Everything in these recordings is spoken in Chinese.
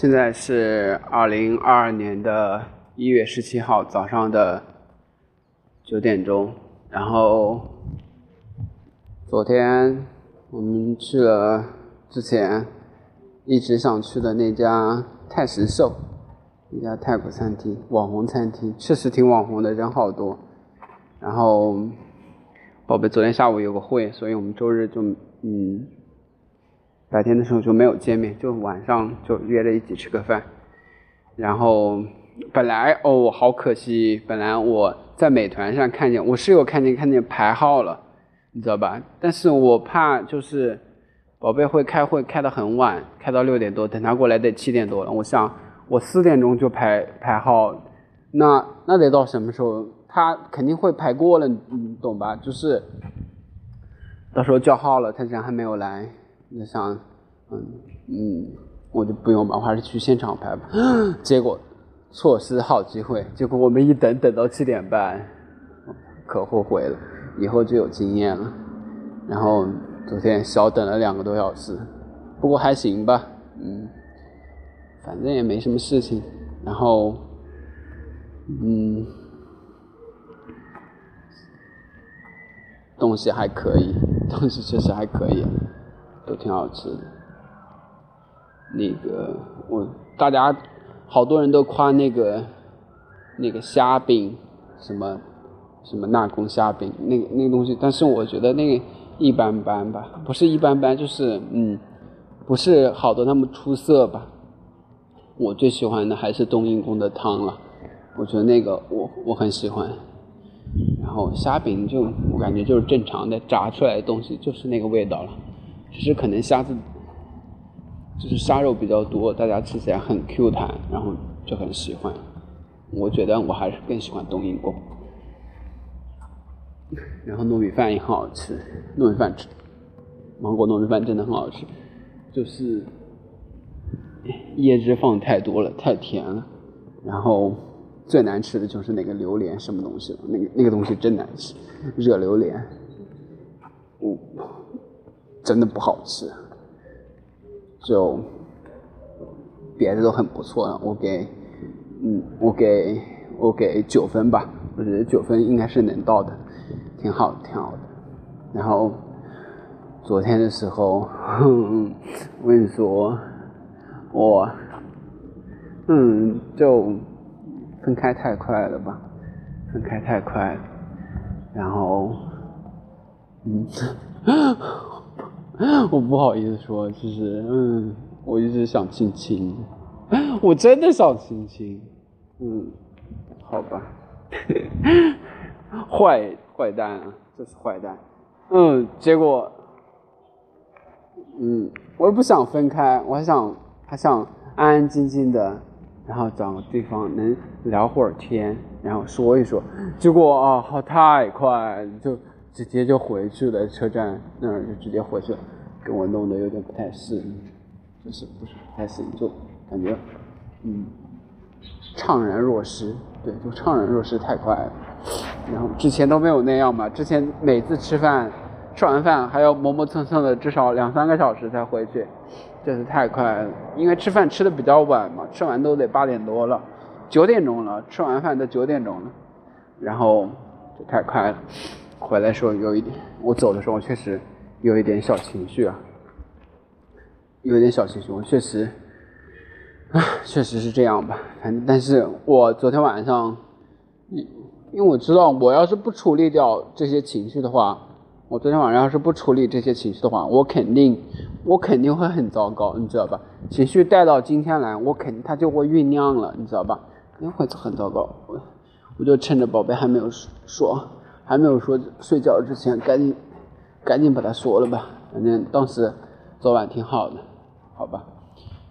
现在是二零二二年的一月十七号早上的九点钟，然后昨天我们去了之前一直想去的那家泰食寿，一家泰国餐厅，网红餐厅，确实挺网红的，人好多。然后宝贝昨天下午有个会，所以我们周日就嗯。白天的时候就没有见面，就晚上就约着一起吃个饭。然后本来哦，好可惜，本来我在美团上看见我室友看见看见排号了，你知道吧？但是我怕就是宝贝会开会开得很晚，开到六点多，等他过来得七点多了。我想我四点钟就排排号，那那得到什么时候？他肯定会排过了，你懂吧？就是到时候叫号了，他人还没有来。就想，嗯嗯，我就不用吧，我还是去现场拍吧。结果错失好机会，结果我们一等等到七点半，可后悔了，以后就有经验了。然后昨天小等了两个多小时，不过还行吧，嗯，反正也没什么事情。然后，嗯，东西还可以，东西确实还可以。都挺好吃的，那个我大家好多人都夸那个那个虾饼，什么什么纳贡虾饼，那个那个东西，但是我觉得那个一般般吧，不是一般般，就是嗯，不是好的那么出色吧。我最喜欢的还是冬阴功的汤了，我觉得那个我我很喜欢。然后虾饼就我感觉就是正常的炸出来的东西，就是那个味道了。只是可能虾子就是虾肉比较多，大家吃起来很 Q 弹，然后就很喜欢。我觉得我还是更喜欢冬阴功。然后糯米饭也很好吃，糯米饭吃，芒果糯米饭真的很好吃，就是椰汁放太多了，太甜了。然后最难吃的就是那个榴莲，什么东西？那个那个东西真难吃，热榴莲。我。真的不好吃，就别的都很不错，我给，嗯，我给我给九分吧，我觉得九分应该是能到的，挺好，挺好的。然后昨天的时候，我跟你说，我，嗯，就分开太快了吧，分开太快了，然后，嗯。我不好意思说，就是，嗯，我一直想亲亲，我真的想亲亲，嗯，好吧，坏坏蛋啊，这是坏蛋，嗯，结果，嗯，我也不想分开，我还想还想安安静静的，然后找个地方能聊会儿天，然后说一说，结果啊，好太快就。直接就回去了，车站那儿就直接回去了，给我弄得有点不太适应，就是不是太适应，就感觉嗯怅然若失，对，就怅然若失太快了。然后之前都没有那样嘛，之前每次吃饭吃完饭还要磨磨蹭蹭的，至少两三个小时才回去，这是太快了。因为吃饭吃的比较晚嘛，吃完都得八点多了，九点钟了，吃完饭都九点钟了，然后就太快了。回来时候有一点，我走的时候我确实有一点小情绪啊，有一点小情绪，我确实，啊，确实是这样吧。反正，但是我昨天晚上，因因为我知道，我要是不处理掉这些情绪的话，我昨天晚上要是不处理这些情绪的话，我肯定，我肯定会很糟糕，你知道吧？情绪带到今天来，我肯定它就会酝酿了，你知道吧？肯定会很糟糕。我我就趁着宝贝还没有说。还没有说睡觉之前，赶紧赶紧把它说了吧。反正当时昨晚挺好的，好吧。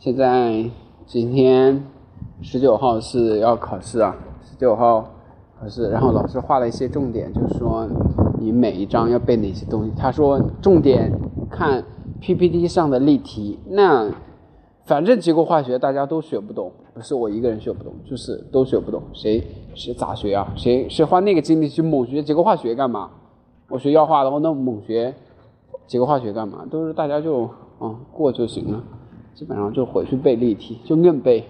现在今天十九号是要考试啊，十九号考试。然后老师画了一些重点，就是说你每一章要背哪些东西。他说重点看 PPT 上的例题。那反正结构化学大家都学不懂，不是我一个人学不懂，就是都学不懂。谁谁咋学啊？谁谁花那个精力去猛学结构化学干嘛？我学药化的话，那猛学结构化学干嘛？都是大家就啊过就行了。基本上就回去背例题，就硬背，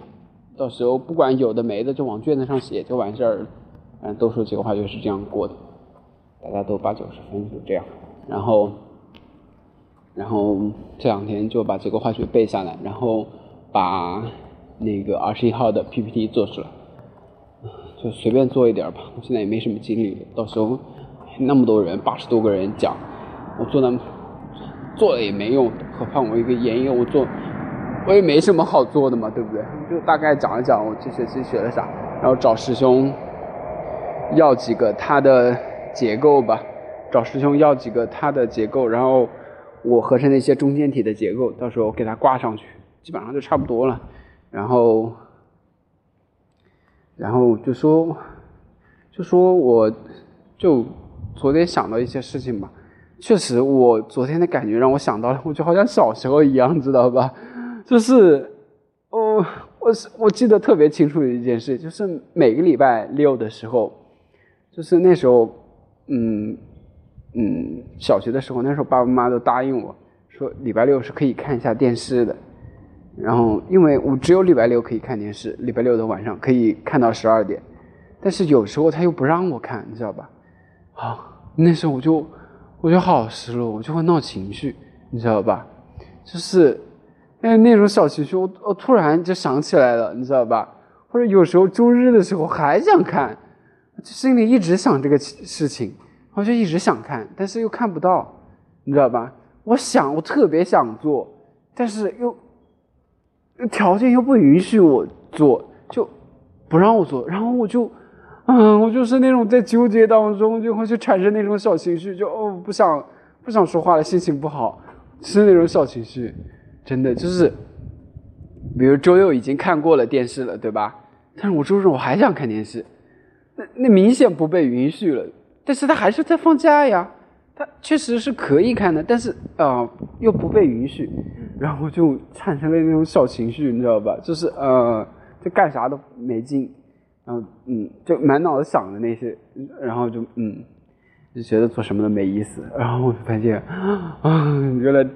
到时候不管有的没的就往卷子上写就完事儿了。反正多数几个化学是这样过的，大家都八九十分就这样。然后，然后这两天就把这个化学背下来，然后把那个二十一号的 PPT 做出来，就随便做一点吧。我现在也没什么精力，到时候那么多人，八十多个人讲，我做那做了也没用，何况我一个研一，我做我也没什么好做的嘛，对不对？就大概讲一讲我这学期学了啥，然后找师兄要几个他的结构吧。找师兄要几个他的结构，然后我合成的一些中间体的结构，到时候给它挂上去，基本上就差不多了。然后，然后就说，就说我就昨天想到一些事情吧。确实，我昨天的感觉让我想到了，我就好像小时候一样，知道吧？就是，哦，我是我记得特别清楚的一件事，就是每个礼拜六的时候，就是那时候，嗯。嗯，小学的时候，那时候爸爸妈妈都答应我说，礼拜六是可以看一下电视的。然后，因为我只有礼拜六可以看电视，礼拜六的晚上可以看到十二点。但是有时候他又不让我看，你知道吧？好，那时候我就我就好失落，我就会闹情绪，你知道吧？就是，哎，那种小情绪，我我突然就想起来了，你知道吧？或者有时候周日的时候还想看，就心里一直想这个事情。我就一直想看，但是又看不到，你知道吧？我想，我特别想做，但是又条件又不允许我做，就不让我做。然后我就，嗯，我就是那种在纠结当中，就会去产生那种小情绪，就哦，不想不想说话了，心情不好，是那种小情绪。真的就是，比如周六已经看过了电视了，对吧？但是我周日我还想看电视，那那明显不被允许了。但是他还是在放假呀，他确实是可以看的，但是啊又不被允许，然后就产生了那种小情绪，你知道吧？就是呃，就干啥都没劲，然后嗯，就满脑子想的那些，然后就嗯，就觉得做什么都没意思，然后我就发现啊，原来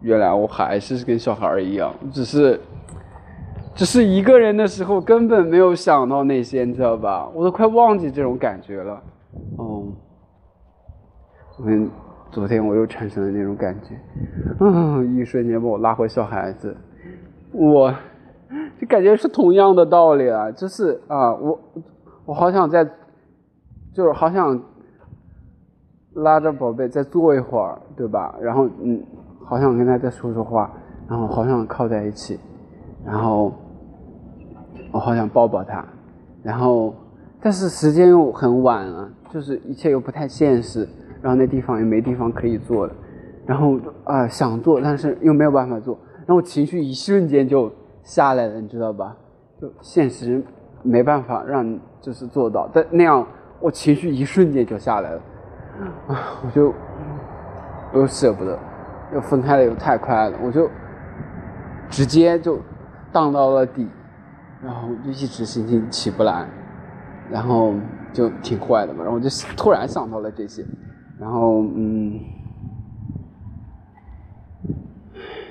原来我还是跟小孩一样，只是只是一个人的时候根本没有想到那些，你知道吧？我都快忘记这种感觉了。昨天昨天我又产生了那种感觉，嗯，一瞬间把我拉回小孩子，我就感觉是同样的道理啊，就是啊，我我好想再，就是好想拉着宝贝再坐一会儿，对吧？然后嗯，好想跟他再说说话，然后好想靠在一起，然后我好想抱抱他，然后但是时间又很晚了。就是一切又不太现实，然后那地方也没地方可以坐了，然后啊想坐，但是又没有办法坐，然后情绪一瞬间就下来了，你知道吧？就现实没办法让就是做到，但那样我情绪一瞬间就下来了，啊，我就又舍不得，又分开的又太快了，我就直接就荡到了底，然后就一直心情起不来，然后。就挺坏的嘛，然后我就突然想到了这些，然后嗯，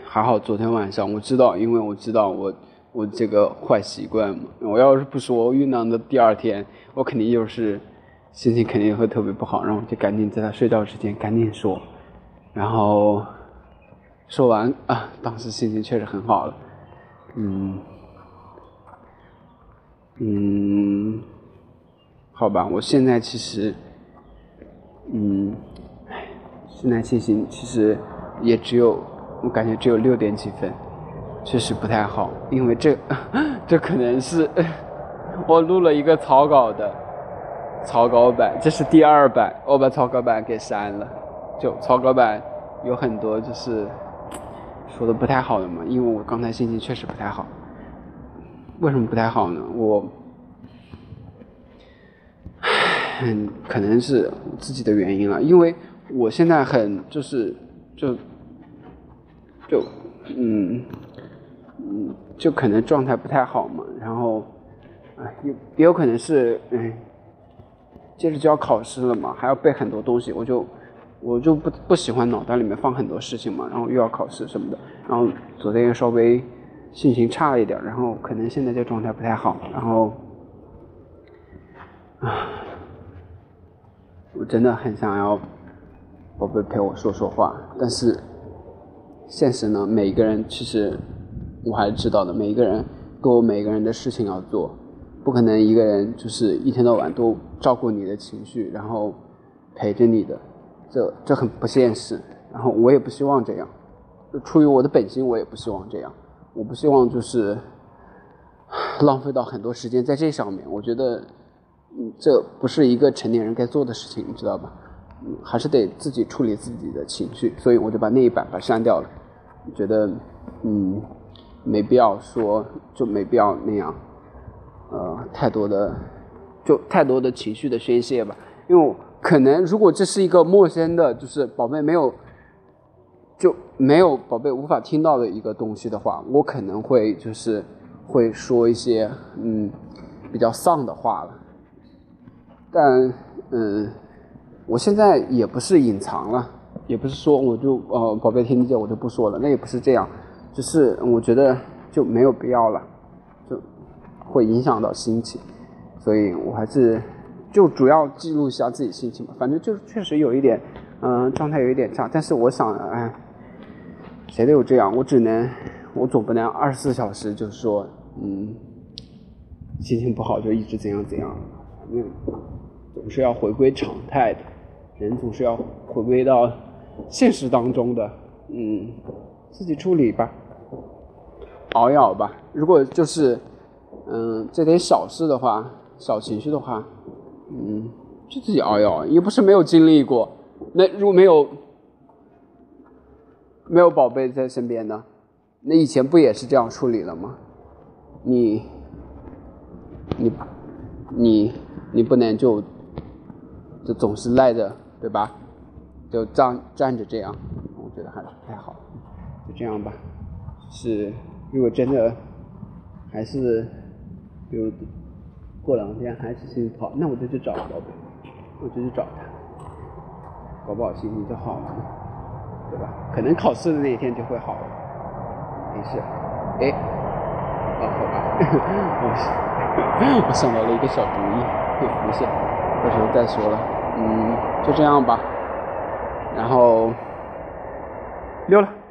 还好昨天晚上我知道，因为我知道我我这个坏习惯嘛，我要是不说，我酝酿的第二天，我肯定又是心情肯定会特别不好，然后我就赶紧在他睡觉之前赶紧说，然后说完啊，当时心情确实很好了，嗯嗯。好吧，我现在其实，嗯，现在心情其实也只有，我感觉只有六点几分，确实不太好，因为这 这可能是 我录了一个草稿的草稿版，这是第二版，我把草稿版给删了，就草稿版有很多就是说的不太好的嘛，因为我刚才心情确实不太好，为什么不太好呢？我。很可能是自己的原因了，因为我现在很就是就就嗯嗯就可能状态不太好嘛，然后啊也也有可能是嗯接着就要考试了嘛，还要背很多东西，我就我就不不喜欢脑袋里面放很多事情嘛，然后又要考试什么的，然后昨天稍微心情差了一点，然后可能现在这状态不太好，然后啊，我真的很想要宝贝陪我说说话，但是现实呢，每一个人其实我还是知道的，每一个人都有每个人的事情要做。不可能一个人就是一天到晚都照顾你的情绪，然后陪着你的，这这很不现实。然后我也不希望这样，出于我的本心，我也不希望这样。我不希望就是浪费到很多时间在这上面。我觉得，嗯，这不是一个成年人该做的事情，你知道吧？嗯，还是得自己处理自己的情绪。所以我就把那一版把删掉了。觉得，嗯，没必要说，就没必要那样。呃，太多的，就太多的情绪的宣泄吧。因为可能如果这是一个陌生的，就是宝贝没有，就没有宝贝无法听到的一个东西的话，我可能会就是会说一些嗯比较丧的话了。但嗯，我现在也不是隐藏了，也不是说我就呃宝贝听不见我就不说了，那也不是这样，就是我觉得就没有必要了。就会影响到心情，所以我还是就主要记录一下自己心情吧。反正就确实有一点，嗯，状态有一点差。但是我想，哎，谁都有这样，我只能，我总不能二十四小时就是说，嗯，心情不好就一直怎样怎样。反正总是要回归常态的，人总是要回归到现实当中的，嗯，自己处理吧，熬一熬吧。如果就是。嗯，这点小事的话，小情绪的话，嗯，就自己熬一熬，也不是没有经历过。那如果没有没有宝贝在身边呢？那以前不也是这样处理了吗？你你你你不能就就总是赖着，对吧？就站站着这样，我觉得还是不太好。就这样吧，是如果真的还是。比如过两天还是心情不好，那我就去找宝贝，我就去找他，搞不好心情就好了，对吧？可能考试的那一天就会好了，没事。哎，啊，好吧，我 我想到了一个小主意，没事，到时候再说了。嗯，就这样吧。然后溜了。